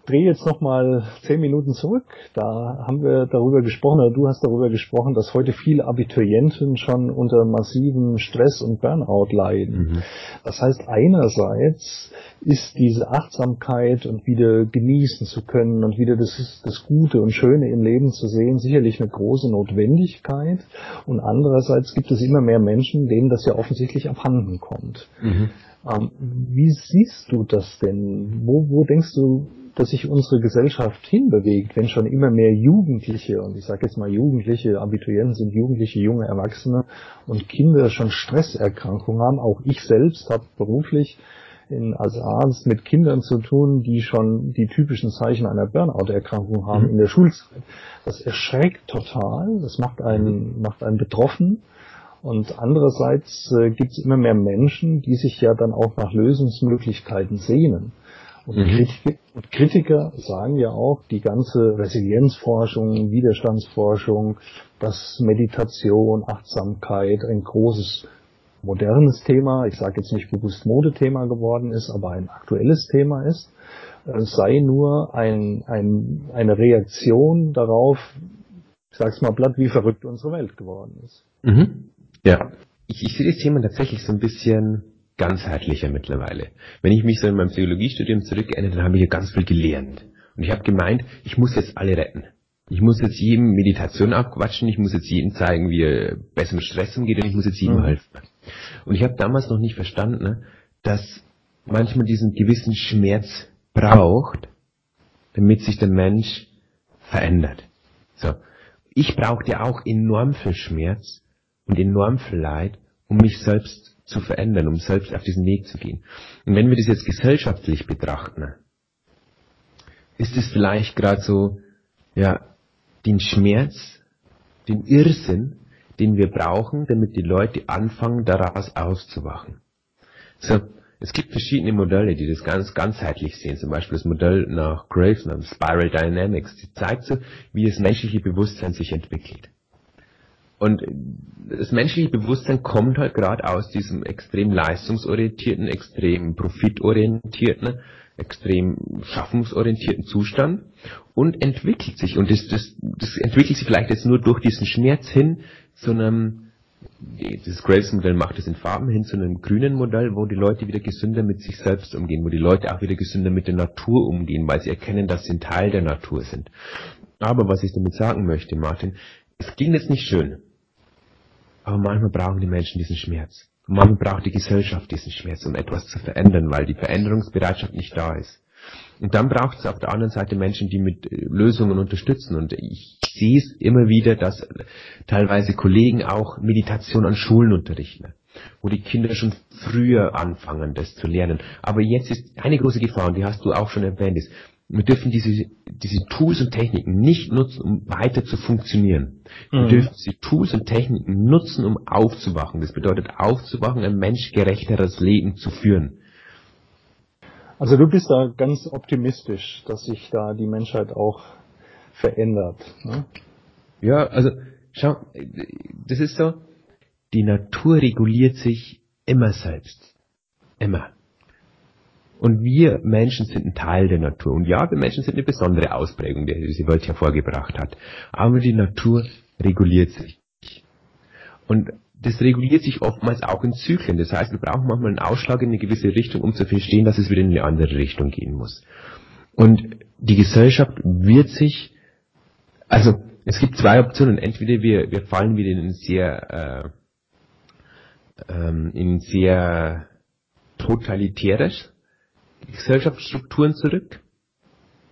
drehe jetzt noch mal zehn Minuten zurück. Da haben wir darüber gesprochen, oder du hast darüber gesprochen, dass heute viele Abiturienten schon unter massivem Stress und Burnout leiden. Mhm. Das heißt, einerseits ist diese Achtsamkeit und wieder genießen zu können und wieder das, das Gute und Schöne im Leben zu sehen, sicherlich eine große Notwendigkeit. Und andererseits gibt es immer mehr Menschen, denen das ja offensichtlich abhanden kommt. Mhm. Ähm, wie siehst du das denn? Wo, wo denkst du, dass sich unsere Gesellschaft hinbewegt, wenn schon immer mehr Jugendliche, und ich sage jetzt mal Jugendliche, Abiturienten sind Jugendliche, junge Erwachsene und Kinder schon Stresserkrankungen haben. Auch ich selbst habe beruflich in, als Arzt mit Kindern zu tun, die schon die typischen Zeichen einer Burnout-Erkrankung haben mhm. in der Schulzeit. Das erschreckt total, das macht einen, macht einen betroffen. Und andererseits äh, gibt es immer mehr Menschen, die sich ja dann auch nach Lösungsmöglichkeiten sehnen. Und, mhm. Kritiker, sagen ja auch, die ganze Resilienzforschung, Widerstandsforschung, dass Meditation, Achtsamkeit ein großes modernes Thema, ich sage jetzt nicht bewusst Modethema geworden ist, aber ein aktuelles Thema ist, äh, sei nur ein, ein, eine Reaktion darauf, ich sag's mal platt, wie verrückt unsere Welt geworden ist. Mhm. Ja, ich, ich sehe das Thema tatsächlich so ein bisschen ganzheitlicher mittlerweile. Wenn ich mich so in meinem Psychologiestudium zurückerinnere, dann habe ich ja ganz viel gelernt. Und ich habe gemeint, ich muss jetzt alle retten. Ich muss jetzt jedem Meditation abquatschen, ich muss jetzt jedem zeigen, wie er besser mit Stress umgeht und ich muss jetzt jedem mhm. helfen. Und ich habe damals noch nicht verstanden, dass manchmal diesen gewissen Schmerz braucht, damit sich der Mensch verändert. So. Ich brauchte auch enorm viel Schmerz, und enorm viel Leid, um mich selbst zu verändern, um selbst auf diesen Weg zu gehen. Und wenn wir das jetzt gesellschaftlich betrachten, ist es vielleicht gerade so, ja, den Schmerz, den Irrsinn, den wir brauchen, damit die Leute anfangen, daraus auszuwachen. So, es gibt verschiedene Modelle, die das ganz ganzheitlich sehen. Zum Beispiel das Modell nach Graves, nach Spiral Dynamics. Die zeigt so, wie das menschliche Bewusstsein sich entwickelt. Und das menschliche Bewusstsein kommt halt gerade aus diesem extrem leistungsorientierten, extrem profitorientierten, extrem schaffungsorientierten Zustand und entwickelt sich. Und das, das, das entwickelt sich vielleicht jetzt nur durch diesen Schmerz hin zu einem das Graves-Modell macht es in Farben hin zu einem grünen Modell, wo die Leute wieder gesünder mit sich selbst umgehen, wo die Leute auch wieder gesünder mit der Natur umgehen, weil sie erkennen, dass sie ein Teil der Natur sind. Aber was ich damit sagen möchte, Martin, es ging jetzt nicht schön. Aber manchmal brauchen die Menschen diesen Schmerz. manchmal braucht die Gesellschaft diesen Schmerz, um etwas zu verändern, weil die Veränderungsbereitschaft nicht da ist. Und dann braucht es auf der anderen Seite Menschen, die mit äh, Lösungen unterstützen. Und ich sehe es immer wieder, dass teilweise Kollegen auch Meditation an Schulen unterrichten, wo die Kinder schon früher anfangen, das zu lernen. Aber jetzt ist eine große Gefahr, und die hast du auch schon erwähnt, ist, wir dürfen diese, diese Tools und Techniken nicht nutzen, um weiter zu funktionieren. Wir mhm. dürfen diese Tools und Techniken nutzen, um aufzuwachen. Das bedeutet aufzuwachen, ein menschgerechteres Leben zu führen. Also du bist da ganz optimistisch, dass sich da die Menschheit auch verändert. Ne? Ja, also schau, das ist so, die Natur reguliert sich immer selbst. Immer. Und wir Menschen sind ein Teil der Natur. Und ja, wir Menschen sind eine besondere Ausprägung, die diese Welt hervorgebracht hat. Aber die Natur reguliert sich. Und das reguliert sich oftmals auch in Zyklen. Das heißt, wir brauchen manchmal einen Ausschlag in eine gewisse Richtung, um zu verstehen, dass es wieder in eine andere Richtung gehen muss. Und die Gesellschaft wird sich, also es gibt zwei Optionen. Entweder wir, wir fallen wieder in sehr, äh, ähm, in sehr totalitäres Gesellschaftsstrukturen zurück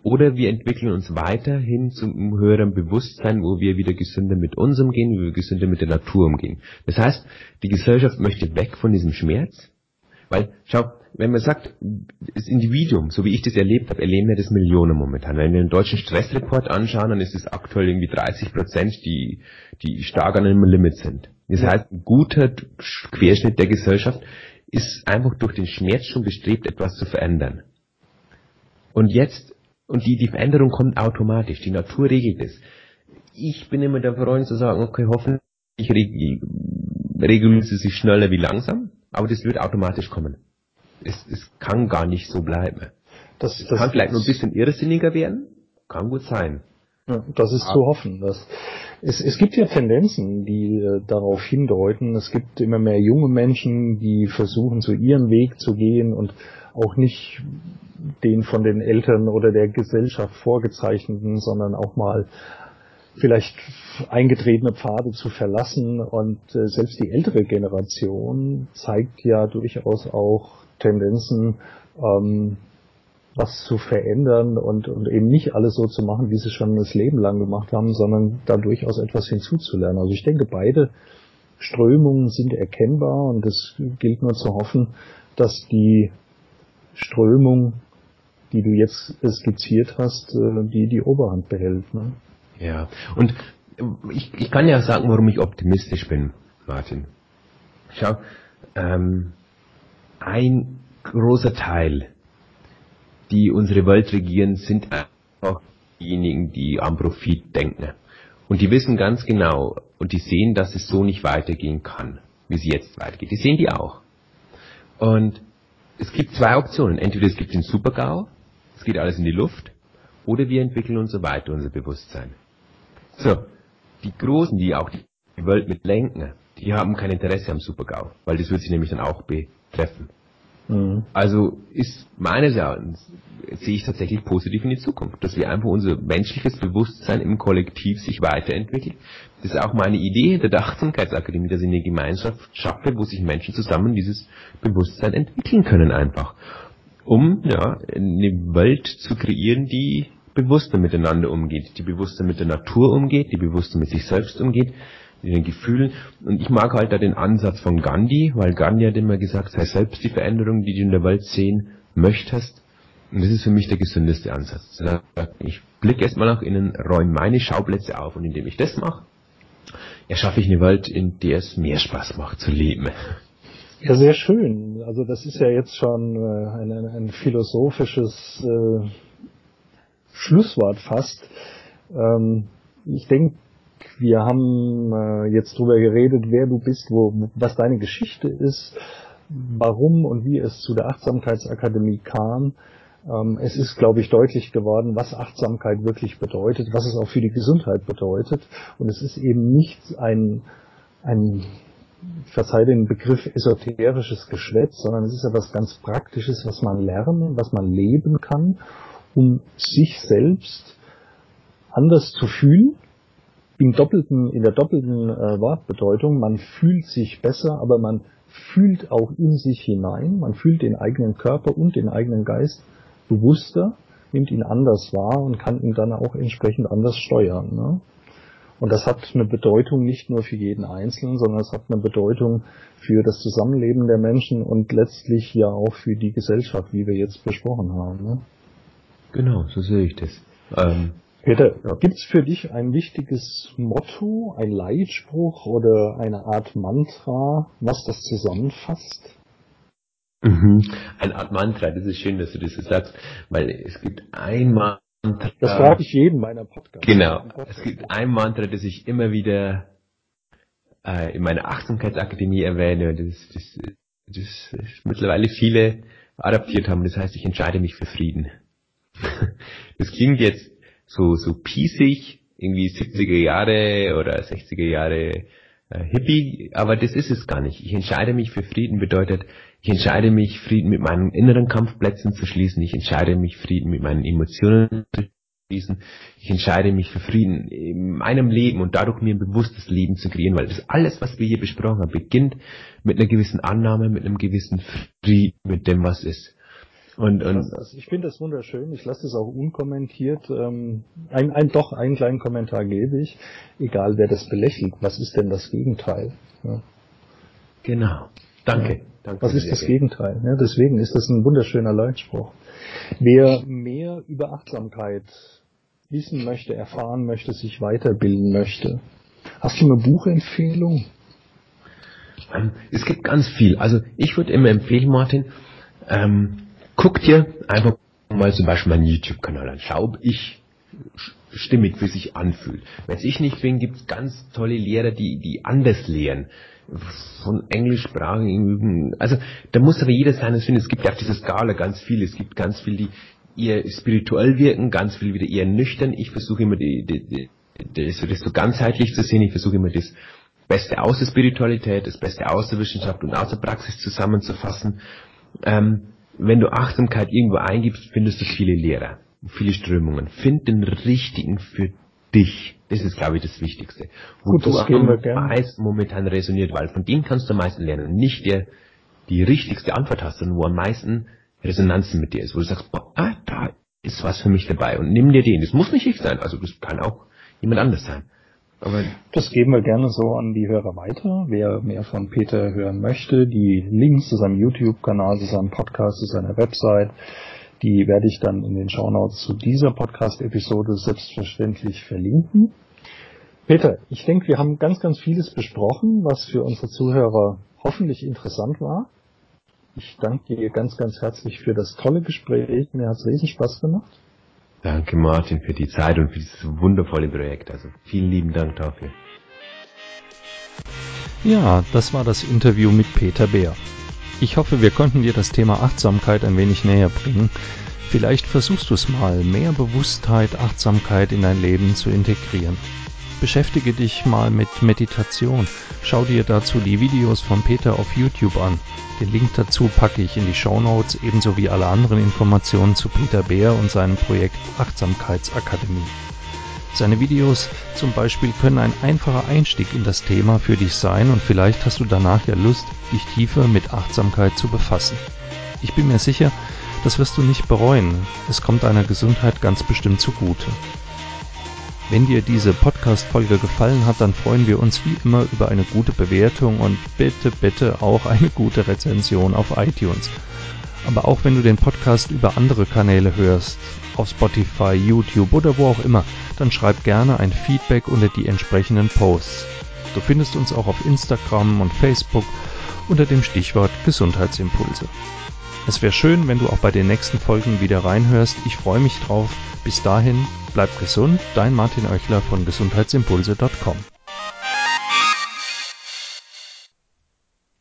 oder wir entwickeln uns weiterhin zum höheren Bewusstsein, wo wir wieder gesünder mit uns umgehen, wo wir gesünder mit der Natur umgehen. Das heißt, die Gesellschaft möchte weg von diesem Schmerz, weil, schau, wenn man sagt, das Individuum, so wie ich das erlebt habe, erleben wir das Millionen momentan. Wenn wir den deutschen Stressreport anschauen, dann ist es aktuell irgendwie 30 Prozent, die, die stark an einem Limit sind. Das heißt, ein guter Querschnitt der Gesellschaft ist einfach durch den Schmerz schon bestrebt, etwas zu verändern. Und jetzt, und die, die Veränderung kommt automatisch, die Natur regelt es. Ich bin immer der Freund zu sagen, okay, hoffentlich regeln sie sich schneller wie langsam, aber das wird automatisch kommen. Es, es kann gar nicht so bleiben. Das, das kann vielleicht nur ein bisschen irrsinniger werden, kann gut sein. Ja, das ist zu hoffen. Dass es, es gibt ja Tendenzen, die äh, darauf hindeuten. Es gibt immer mehr junge Menschen, die versuchen, zu ihrem Weg zu gehen und auch nicht den von den Eltern oder der Gesellschaft vorgezeichneten, sondern auch mal vielleicht eingetretene Pfade zu verlassen. Und äh, selbst die ältere Generation zeigt ja durchaus auch Tendenzen, ähm, was zu verändern und, und eben nicht alles so zu machen, wie sie schon das Leben lang gemacht haben, sondern da durchaus etwas hinzuzulernen. Also ich denke, beide Strömungen sind erkennbar und es gilt nur zu hoffen, dass die Strömung, die du jetzt skizziert hast, äh, die die Oberhand behält. Ne? Ja, und ich, ich kann ja sagen, warum ich optimistisch bin, Martin. Schau, ähm, ein großer Teil die unsere Welt regieren, sind einfach diejenigen, die am Profit denken. Und die wissen ganz genau und die sehen, dass es so nicht weitergehen kann, wie es jetzt weitergeht. Die sehen die auch. Und es gibt zwei Optionen. Entweder es gibt den Supergau, es geht alles in die Luft, oder wir entwickeln uns so weiter, unser Bewusstsein. So, die Großen, die auch die Welt mit lenken, die haben kein Interesse am Supergau, weil das wird sie nämlich dann auch betreffen. Mhm. Also ist meines Erachtens sehe ich tatsächlich positiv in die Zukunft, dass wir einfach unser menschliches Bewusstsein im Kollektiv sich weiterentwickelt. Das ist auch meine Idee der Achtsamkeitsakademie, dass ich eine Gemeinschaft schaffe, wo sich Menschen zusammen dieses Bewusstsein entwickeln können einfach, um ja eine Welt zu kreieren, die bewusster miteinander umgeht, die bewusster mit der Natur umgeht, die bewusster mit sich selbst umgeht, in den Gefühlen. Und ich mag halt da den Ansatz von Gandhi, weil Gandhi hat immer gesagt, sei selbst die Veränderung, die du in der Welt sehen möchtest. Und das ist für mich der gesündeste Ansatz. Ich blicke erstmal nach innen, räume meine Schauplätze auf und indem ich das mache, erschaffe ich eine Welt, in der es mehr Spaß macht zu leben. Ja, sehr schön. Also das ist ja jetzt schon äh, ein, ein philosophisches äh, Schlusswort fast. Ähm, ich denke, wir haben äh, jetzt drüber geredet, wer du bist, wo, was deine Geschichte ist, warum und wie es zu der Achtsamkeitsakademie kam. Ähm, es ist, glaube ich, deutlich geworden, was Achtsamkeit wirklich bedeutet, was es auch für die Gesundheit bedeutet. Und es ist eben nicht ein, ein verzeih den Begriff esoterisches Geschwätz, sondern es ist etwas ganz Praktisches, was man lernen, was man leben kann, um sich selbst anders zu fühlen. Im doppelten, in der doppelten äh, Wortbedeutung, man fühlt sich besser, aber man fühlt auch in sich hinein, man fühlt den eigenen Körper und den eigenen Geist bewusster, nimmt ihn anders wahr und kann ihn dann auch entsprechend anders steuern. Ne? Und das hat eine Bedeutung nicht nur für jeden Einzelnen, sondern es hat eine Bedeutung für das Zusammenleben der Menschen und letztlich ja auch für die Gesellschaft, wie wir jetzt besprochen haben. Ne? Genau, so sehe ich das. Ähm, Peter, ja. gibt es für dich ein wichtiges Motto, ein Leitspruch oder eine Art Mantra, was das zusammenfasst? Mhm. Eine Art Mantra, das ist schön, dass du das so sagst, weil es gibt ein Mantra. Das frage ich jeden meiner Podcasts. Genau. Podcast. Es gibt ein Mantra, das ich immer wieder äh, in meiner Achtsamkeitsakademie erwähne, das, das, das, das mittlerweile viele adaptiert haben. Das heißt, ich entscheide mich für Frieden. [laughs] das klingt jetzt so, so piesig, irgendwie 70er Jahre oder 60er Jahre äh, Hippie, aber das ist es gar nicht. Ich entscheide mich für Frieden bedeutet, ich entscheide mich, Frieden mit meinen inneren Kampfplätzen zu schließen. Ich entscheide mich, Frieden mit meinen Emotionen zu schließen. Ich entscheide mich für Frieden in meinem Leben und dadurch mir ein bewusstes Leben zu kreieren, weil das alles, was wir hier besprochen haben, beginnt mit einer gewissen Annahme, mit einem gewissen Frieden mit dem, was ist. Und, und also ich finde das wunderschön. Ich lasse es auch unkommentiert. Ähm, ein, ein, doch einen kleinen Kommentar gebe ich, egal wer das belächelt. Was ist denn das Gegenteil? Ja. Genau. Danke. Ja. Danke Was ist das Gegenteil? Ja, deswegen ist das ein wunderschöner Leitspruch. Wer mehr über Achtsamkeit wissen möchte, erfahren möchte, sich weiterbilden möchte, hast du eine Buchempfehlung? Ähm, es gibt ganz viel. Also ich würde immer empfehlen, Martin, ähm, guck dir einfach mal zum Beispiel meinen YouTube-Kanal an. Schau, ob ich stimmig für sich anfühlt. Wenn ich nicht bin, gibt es ganz tolle Lehrer, die, die anders lehren. Von englischsprachigen üben. Also da muss aber jeder seines finden. Es gibt ja auf dieser Skala ganz viele. Es gibt ganz viele, die eher spirituell wirken, ganz viele wieder eher nüchtern. Ich versuche immer die, die, die, das, das so ganzheitlich zu sehen. Ich versuche immer das Beste aus der Spiritualität, das Beste aus der Wissenschaft und aus der Praxis zusammenzufassen. Ähm, wenn du Achtsamkeit irgendwo eingibst, findest du viele Lehrer, viele Strömungen. Find den richtigen für dich. Das ist, glaube ich, das Wichtigste. Wo Gut, du am meisten momentan resoniert, weil von dem kannst du am meisten lernen. Nicht der die richtigste Antwort hast, sondern wo am meisten Resonanzen mit dir ist, wo du sagst, boah, ah, da ist was für mich dabei und nimm dir den. Das muss nicht ich sein, also das kann auch jemand anders sein. Aber das geben wir gerne so an die Hörer weiter. Wer mehr von Peter hören möchte, die Links zu seinem YouTube-Kanal, zu seinem Podcast, zu seiner Website, die werde ich dann in den Shownotes zu dieser Podcast-Episode selbstverständlich verlinken. Peter, ich denke, wir haben ganz, ganz vieles besprochen, was für unsere Zuhörer hoffentlich interessant war. Ich danke dir ganz, ganz herzlich für das tolle Gespräch. Mir hat es riesen Spaß gemacht. Danke Martin für die Zeit und für dieses wundervolle Projekt. Also vielen lieben Dank dafür. Ja, das war das Interview mit Peter Bär. Ich hoffe, wir konnten dir das Thema Achtsamkeit ein wenig näher bringen. Vielleicht versuchst du es mal, mehr Bewusstheit, Achtsamkeit in dein Leben zu integrieren. Beschäftige dich mal mit Meditation. Schau dir dazu die Videos von Peter auf YouTube an. Den Link dazu packe ich in die Show Notes, ebenso wie alle anderen Informationen zu Peter Bär und seinem Projekt Achtsamkeitsakademie. Seine Videos zum Beispiel können ein einfacher Einstieg in das Thema für dich sein und vielleicht hast du danach ja Lust, dich tiefer mit Achtsamkeit zu befassen. Ich bin mir sicher, das wirst du nicht bereuen. Es kommt deiner Gesundheit ganz bestimmt zugute. Wenn dir diese Podcast-Folge gefallen hat, dann freuen wir uns wie immer über eine gute Bewertung und bitte, bitte auch eine gute Rezension auf iTunes. Aber auch wenn du den Podcast über andere Kanäle hörst, auf Spotify, YouTube oder wo auch immer, dann schreib gerne ein Feedback unter die entsprechenden Posts. Du findest uns auch auf Instagram und Facebook unter dem Stichwort Gesundheitsimpulse. Es wäre schön, wenn du auch bei den nächsten Folgen wieder reinhörst. Ich freue mich drauf. Bis dahin, bleib gesund. Dein Martin Oechler von gesundheitsimpulse.com.